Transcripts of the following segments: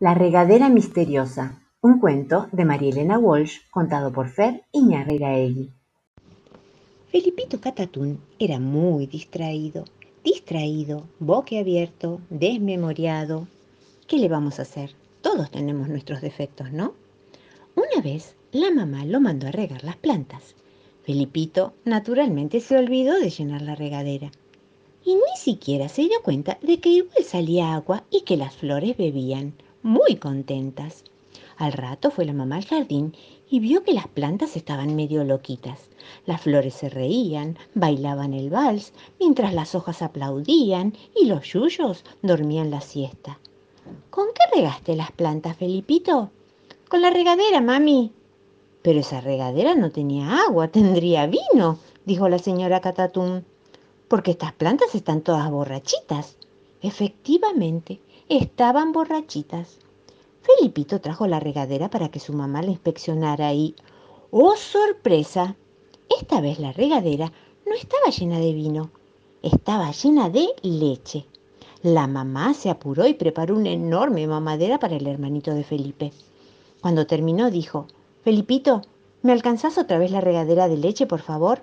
La regadera misteriosa, un cuento de María Elena Walsh contado por Fer Iñarreiraegui. Felipito Catatún era muy distraído, distraído, boquiabierto, desmemoriado. ¿Qué le vamos a hacer? Todos tenemos nuestros defectos, ¿no? Una vez la mamá lo mandó a regar las plantas. Felipito naturalmente se olvidó de llenar la regadera y ni siquiera se dio cuenta de que igual salía agua y que las flores bebían, muy contentas. Al rato fue la mamá al jardín y vio que las plantas estaban medio loquitas. Las flores se reían, bailaban el vals, mientras las hojas aplaudían y los yuyos dormían la siesta. ¿Con qué regaste las plantas, Felipito? Con la regadera, mami. Pero esa regadera no tenía agua, tendría vino, dijo la señora Catatún porque estas plantas están todas borrachitas. Efectivamente, estaban borrachitas. Felipito trajo la regadera para que su mamá la inspeccionara y, ¡oh sorpresa! Esta vez la regadera no estaba llena de vino, estaba llena de leche. La mamá se apuró y preparó una enorme mamadera para el hermanito de Felipe. Cuando terminó dijo, Felipito, ¿me alcanzás otra vez la regadera de leche, por favor?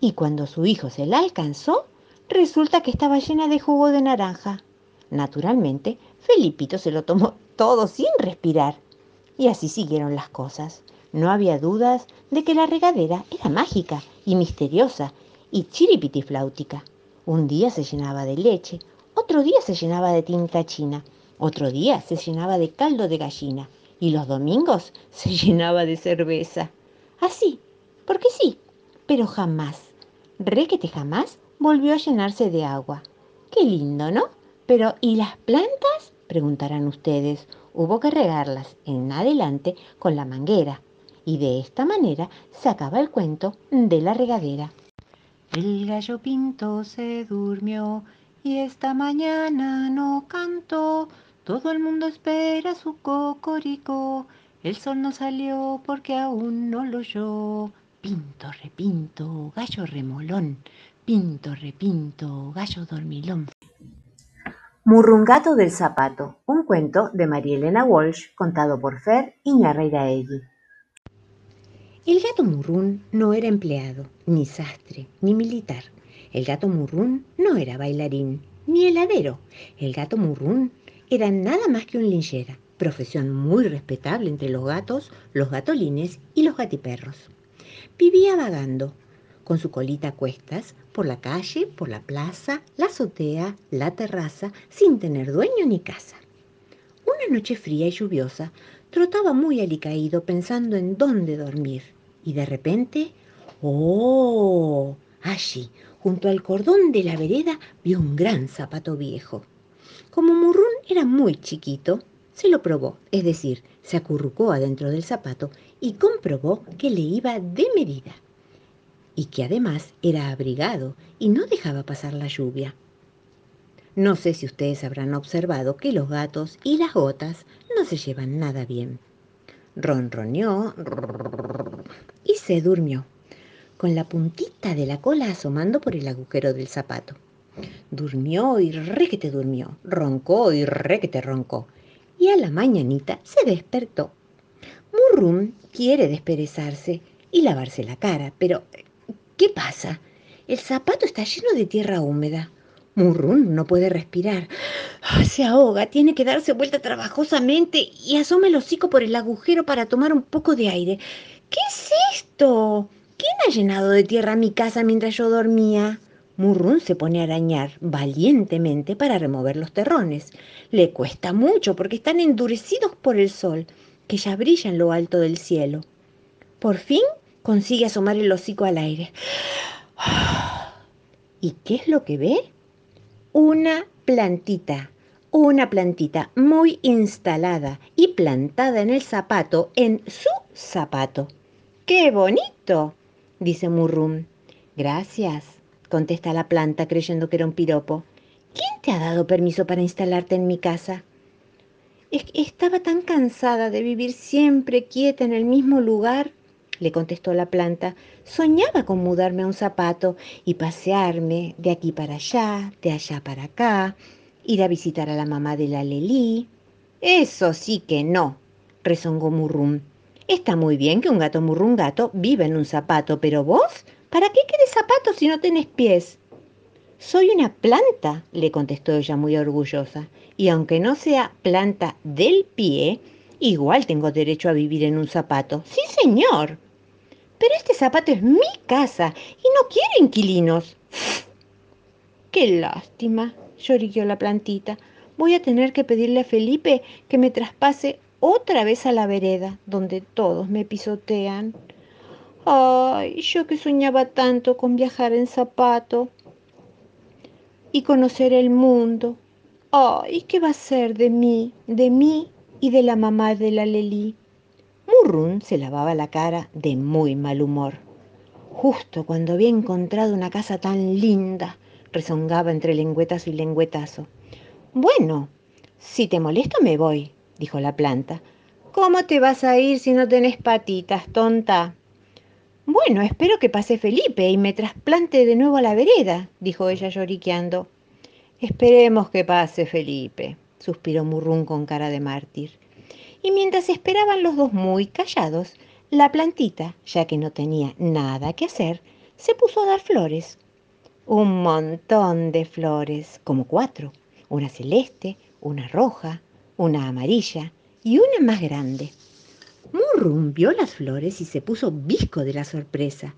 y cuando su hijo se la alcanzó, resulta que estaba llena de jugo de naranja. Naturalmente, Felipito se lo tomó todo sin respirar. Y así siguieron las cosas. No había dudas de que la regadera era mágica y misteriosa y chiripitifláutica. Un día se llenaba de leche, otro día se llenaba de tinta china, otro día se llenaba de caldo de gallina y los domingos se llenaba de cerveza. Así, porque sí, pero jamás requete jamás volvió a llenarse de agua. Qué lindo, ¿no? Pero ¿y las plantas? Preguntarán ustedes. Hubo que regarlas en adelante con la manguera. Y de esta manera se acaba el cuento de la regadera. El gallo pinto se durmió y esta mañana no cantó. Todo el mundo espera su cocorico. El sol no salió porque aún no lo oyó. Pinto, repinto, gallo remolón, pinto, repinto, gallo dormilón. Murrungato del zapato, un cuento de María Elena Walsh contado por Fer Iñarreiraegui. El gato Murrún no era empleado, ni sastre, ni militar. El gato Murrún no era bailarín, ni heladero. El gato Murrún era nada más que un linchera, profesión muy respetable entre los gatos, los gatolines y los gatiperros vivía vagando, con su colita a cuestas, por la calle, por la plaza, la azotea, la terraza, sin tener dueño ni casa. Una noche fría y lluviosa, trotaba muy alicaído pensando en dónde dormir. Y de repente, ¡oh! Allí, junto al cordón de la vereda, vio un gran zapato viejo. Como Murrún era muy chiquito, se lo probó, es decir, se acurrucó adentro del zapato y comprobó que le iba de medida y que además era abrigado y no dejaba pasar la lluvia. No sé si ustedes habrán observado que los gatos y las gotas no se llevan nada bien. Ronroneó y se durmió, con la puntita de la cola asomando por el agujero del zapato. Durmió y requete durmió, roncó y requete roncó, y a la mañanita se despertó. Murrum quiere desperezarse y lavarse la cara, pero ¿qué pasa? El zapato está lleno de tierra húmeda. Murrum no puede respirar. Ah, se ahoga, tiene que darse vuelta trabajosamente y asoma el hocico por el agujero para tomar un poco de aire. ¿Qué es esto? ¿Quién ha llenado de tierra mi casa mientras yo dormía? Murrún se pone a arañar valientemente para remover los terrones. Le cuesta mucho porque están endurecidos por el sol, que ya brilla en lo alto del cielo. Por fin consigue asomar el hocico al aire. ¿Y qué es lo que ve? Una plantita, una plantita muy instalada y plantada en el zapato, en su zapato. ¡Qué bonito! dice Murrum. Gracias, contesta la planta creyendo que era un piropo. ¿Quién te ha dado permiso para instalarte en mi casa? Estaba tan cansada de vivir siempre quieta en el mismo lugar, le contestó la planta. Soñaba con mudarme a un zapato y pasearme de aquí para allá, de allá para acá, ir a visitar a la mamá de la Lelí. Eso sí que no, rezongó Murrún. Está muy bien que un gato murrungato viva en un zapato, pero vos, ¿para qué querés zapatos si no tenés pies? Soy una planta, le contestó ella muy orgullosa, y aunque no sea planta del pie, igual tengo derecho a vivir en un zapato. Sí, señor. Pero este zapato es mi casa y no quiere inquilinos. Qué lástima, lloriqueó la plantita. Voy a tener que pedirle a Felipe que me traspase otra vez a la vereda, donde todos me pisotean. Ay, yo que soñaba tanto con viajar en zapato y conocer el mundo. Ay, ¿qué va a ser de mí, de mí y de la mamá de la Lelí? Murrún se lavaba la cara de muy mal humor. Justo cuando había encontrado una casa tan linda, rezongaba entre lengüetazo y lengüetazo. Bueno, si te molesto me voy, dijo la planta. ¿Cómo te vas a ir si no tenés patitas, tonta? Bueno, espero que pase Felipe y me trasplante de nuevo a la vereda, dijo ella lloriqueando. Esperemos que pase Felipe, suspiró Murrún con cara de mártir. Y mientras esperaban los dos muy callados, la plantita, ya que no tenía nada que hacer, se puso a dar flores. Un montón de flores, como cuatro, una celeste, una roja, una amarilla y una más grande. Murrum vio las flores y se puso visco de la sorpresa.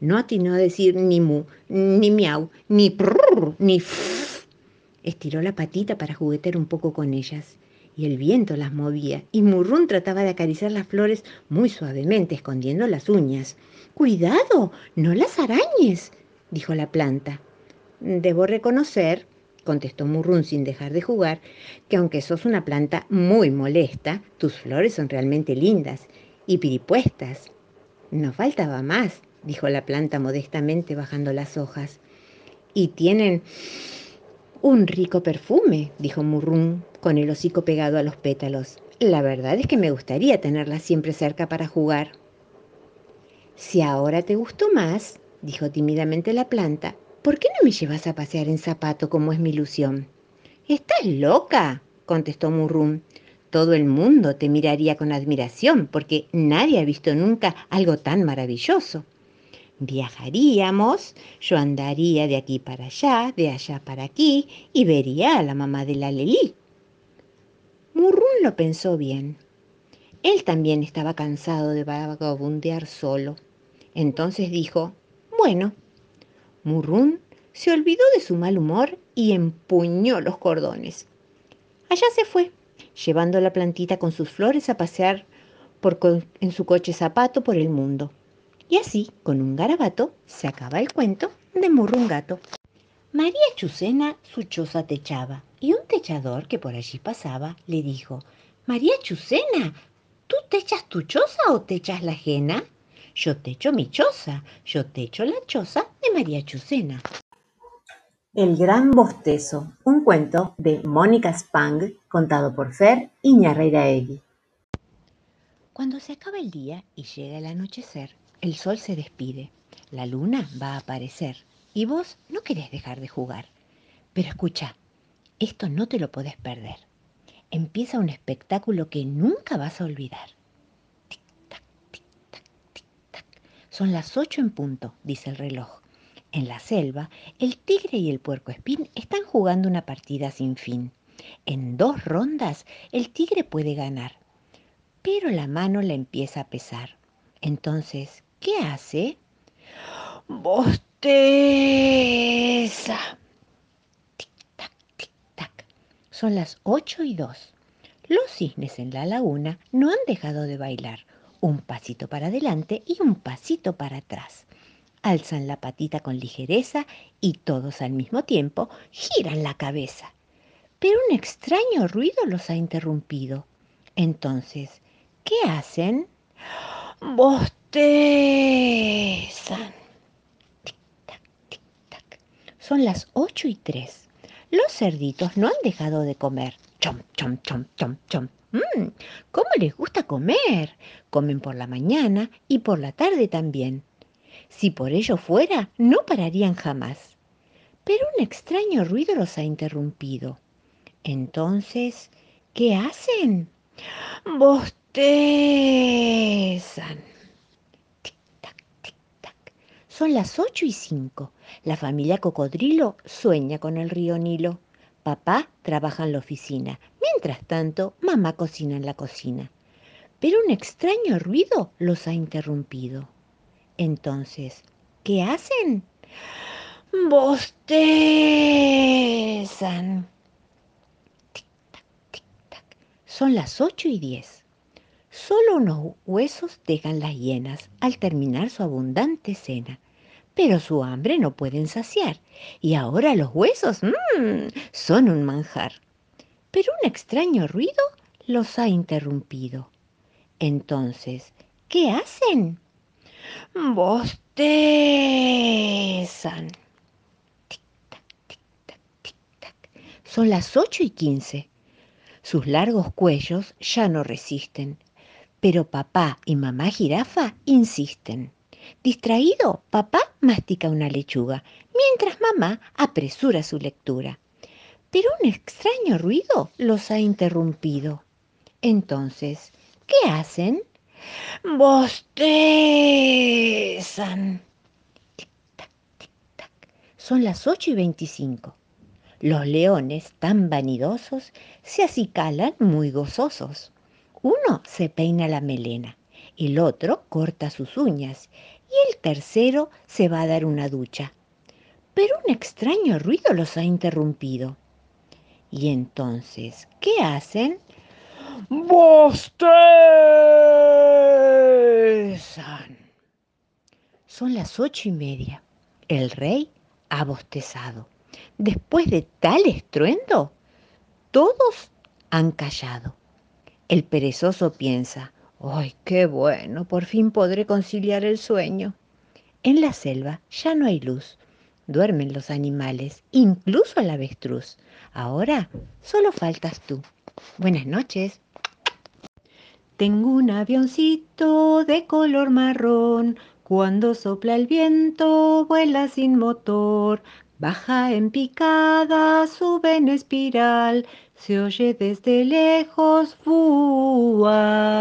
No atinó a decir ni mu, ni miau, ni prrr, ni ff. Estiró la patita para juguetear un poco con ellas y el viento las movía y Murrún trataba de acariciar las flores muy suavemente, escondiendo las uñas. Cuidado, no las arañes, dijo la planta. Debo reconocer, contestó Murrún sin dejar de jugar, que aunque sos una planta muy molesta, tus flores son realmente lindas y piripuestas. No faltaba más, dijo la planta modestamente bajando las hojas. Y tienen un rico perfume, dijo Murrún, con el hocico pegado a los pétalos. La verdad es que me gustaría tenerlas siempre cerca para jugar. Si ahora te gustó más, dijo tímidamente la planta, ¿por qué no me llevas a pasear en zapato como es mi ilusión? ¿Estás loca? contestó Murrum. Todo el mundo te miraría con admiración porque nadie ha visto nunca algo tan maravilloso. Viajaríamos, yo andaría de aquí para allá, de allá para aquí y vería a la mamá de la Lelí. Murrún lo pensó bien. Él también estaba cansado de vagabundear solo. Entonces dijo, bueno, Murrún se olvidó de su mal humor y empuñó los cordones. Allá se fue, llevando la plantita con sus flores a pasear por en su coche zapato por el mundo. Y así, con un garabato, se acaba el cuento de Murrún Gato. María Chucena su choza techaba y un techador que por allí pasaba le dijo, María Chucena, ¿tú techas tu choza o techas la ajena? Yo techo mi choza, yo techo la choza de María Chucena. El gran bostezo, un cuento de Mónica Spang, contado por Fer Egui. Cuando se acaba el día y llega el anochecer, el sol se despide, la luna va a aparecer y vos no querés dejar de jugar. Pero escucha, esto no te lo podés perder. Empieza un espectáculo que nunca vas a olvidar. Son las ocho en punto, dice el reloj. En la selva, el tigre y el puerco espín están jugando una partida sin fin. En dos rondas, el tigre puede ganar, pero la mano le empieza a pesar. Entonces, ¿qué hace? Bosteza. Son las ocho y dos. Los cisnes en la laguna no han dejado de bailar un pasito para adelante y un pasito para atrás. Alzan la patita con ligereza y todos al mismo tiempo giran la cabeza. Pero un extraño ruido los ha interrumpido. Entonces, ¿qué hacen? Bostezan. Tic-tac, tic-tac. Son las ocho y tres. Los cerditos no han dejado de comer. Chom, chom, chom, chom, chom. Mmm, ¿cómo les gusta comer? Comen por la mañana y por la tarde también. Si por ello fuera, no pararían jamás. Pero un extraño ruido los ha interrumpido. Entonces, ¿qué hacen? Bostezan. Son las ocho y cinco. La familia Cocodrilo sueña con el río Nilo. Papá trabaja en la oficina. Mientras tanto, mamá cocina en la cocina. Pero un extraño ruido los ha interrumpido. Entonces, ¿qué hacen? Bostezan. Son las ocho y diez. Solo unos huesos dejan las hienas al terminar su abundante cena. Pero su hambre no pueden saciar. Y ahora los huesos mmm, son un manjar. Pero un extraño ruido los ha interrumpido. Entonces, ¿qué hacen? Bostezan. Tic-tac, tic-tac, tic-tac. Son las ocho y quince. Sus largos cuellos ya no resisten, pero papá y mamá jirafa insisten. Distraído, papá mastica una lechuga, mientras mamá apresura su lectura. Pero un extraño ruido los ha interrumpido. Entonces, ¿qué hacen? Bostezan. Tic-tac, tic-tac. Son las ocho y veinticinco. Los leones, tan vanidosos, se acicalan muy gozosos. Uno se peina la melena, el otro corta sus uñas y el tercero se va a dar una ducha. Pero un extraño ruido los ha interrumpido. Y entonces, ¿qué hacen? Bostezan. Son las ocho y media. El rey ha bostezado. Después de tal estruendo, todos han callado. El perezoso piensa, ¡ay, qué bueno! Por fin podré conciliar el sueño. En la selva ya no hay luz. Duermen los animales, incluso el avestruz. Ahora solo faltas tú. Buenas noches. Tengo un avioncito de color marrón. Cuando sopla el viento, vuela sin motor. Baja en picada, sube en espiral. Se oye desde lejos, ¡fua!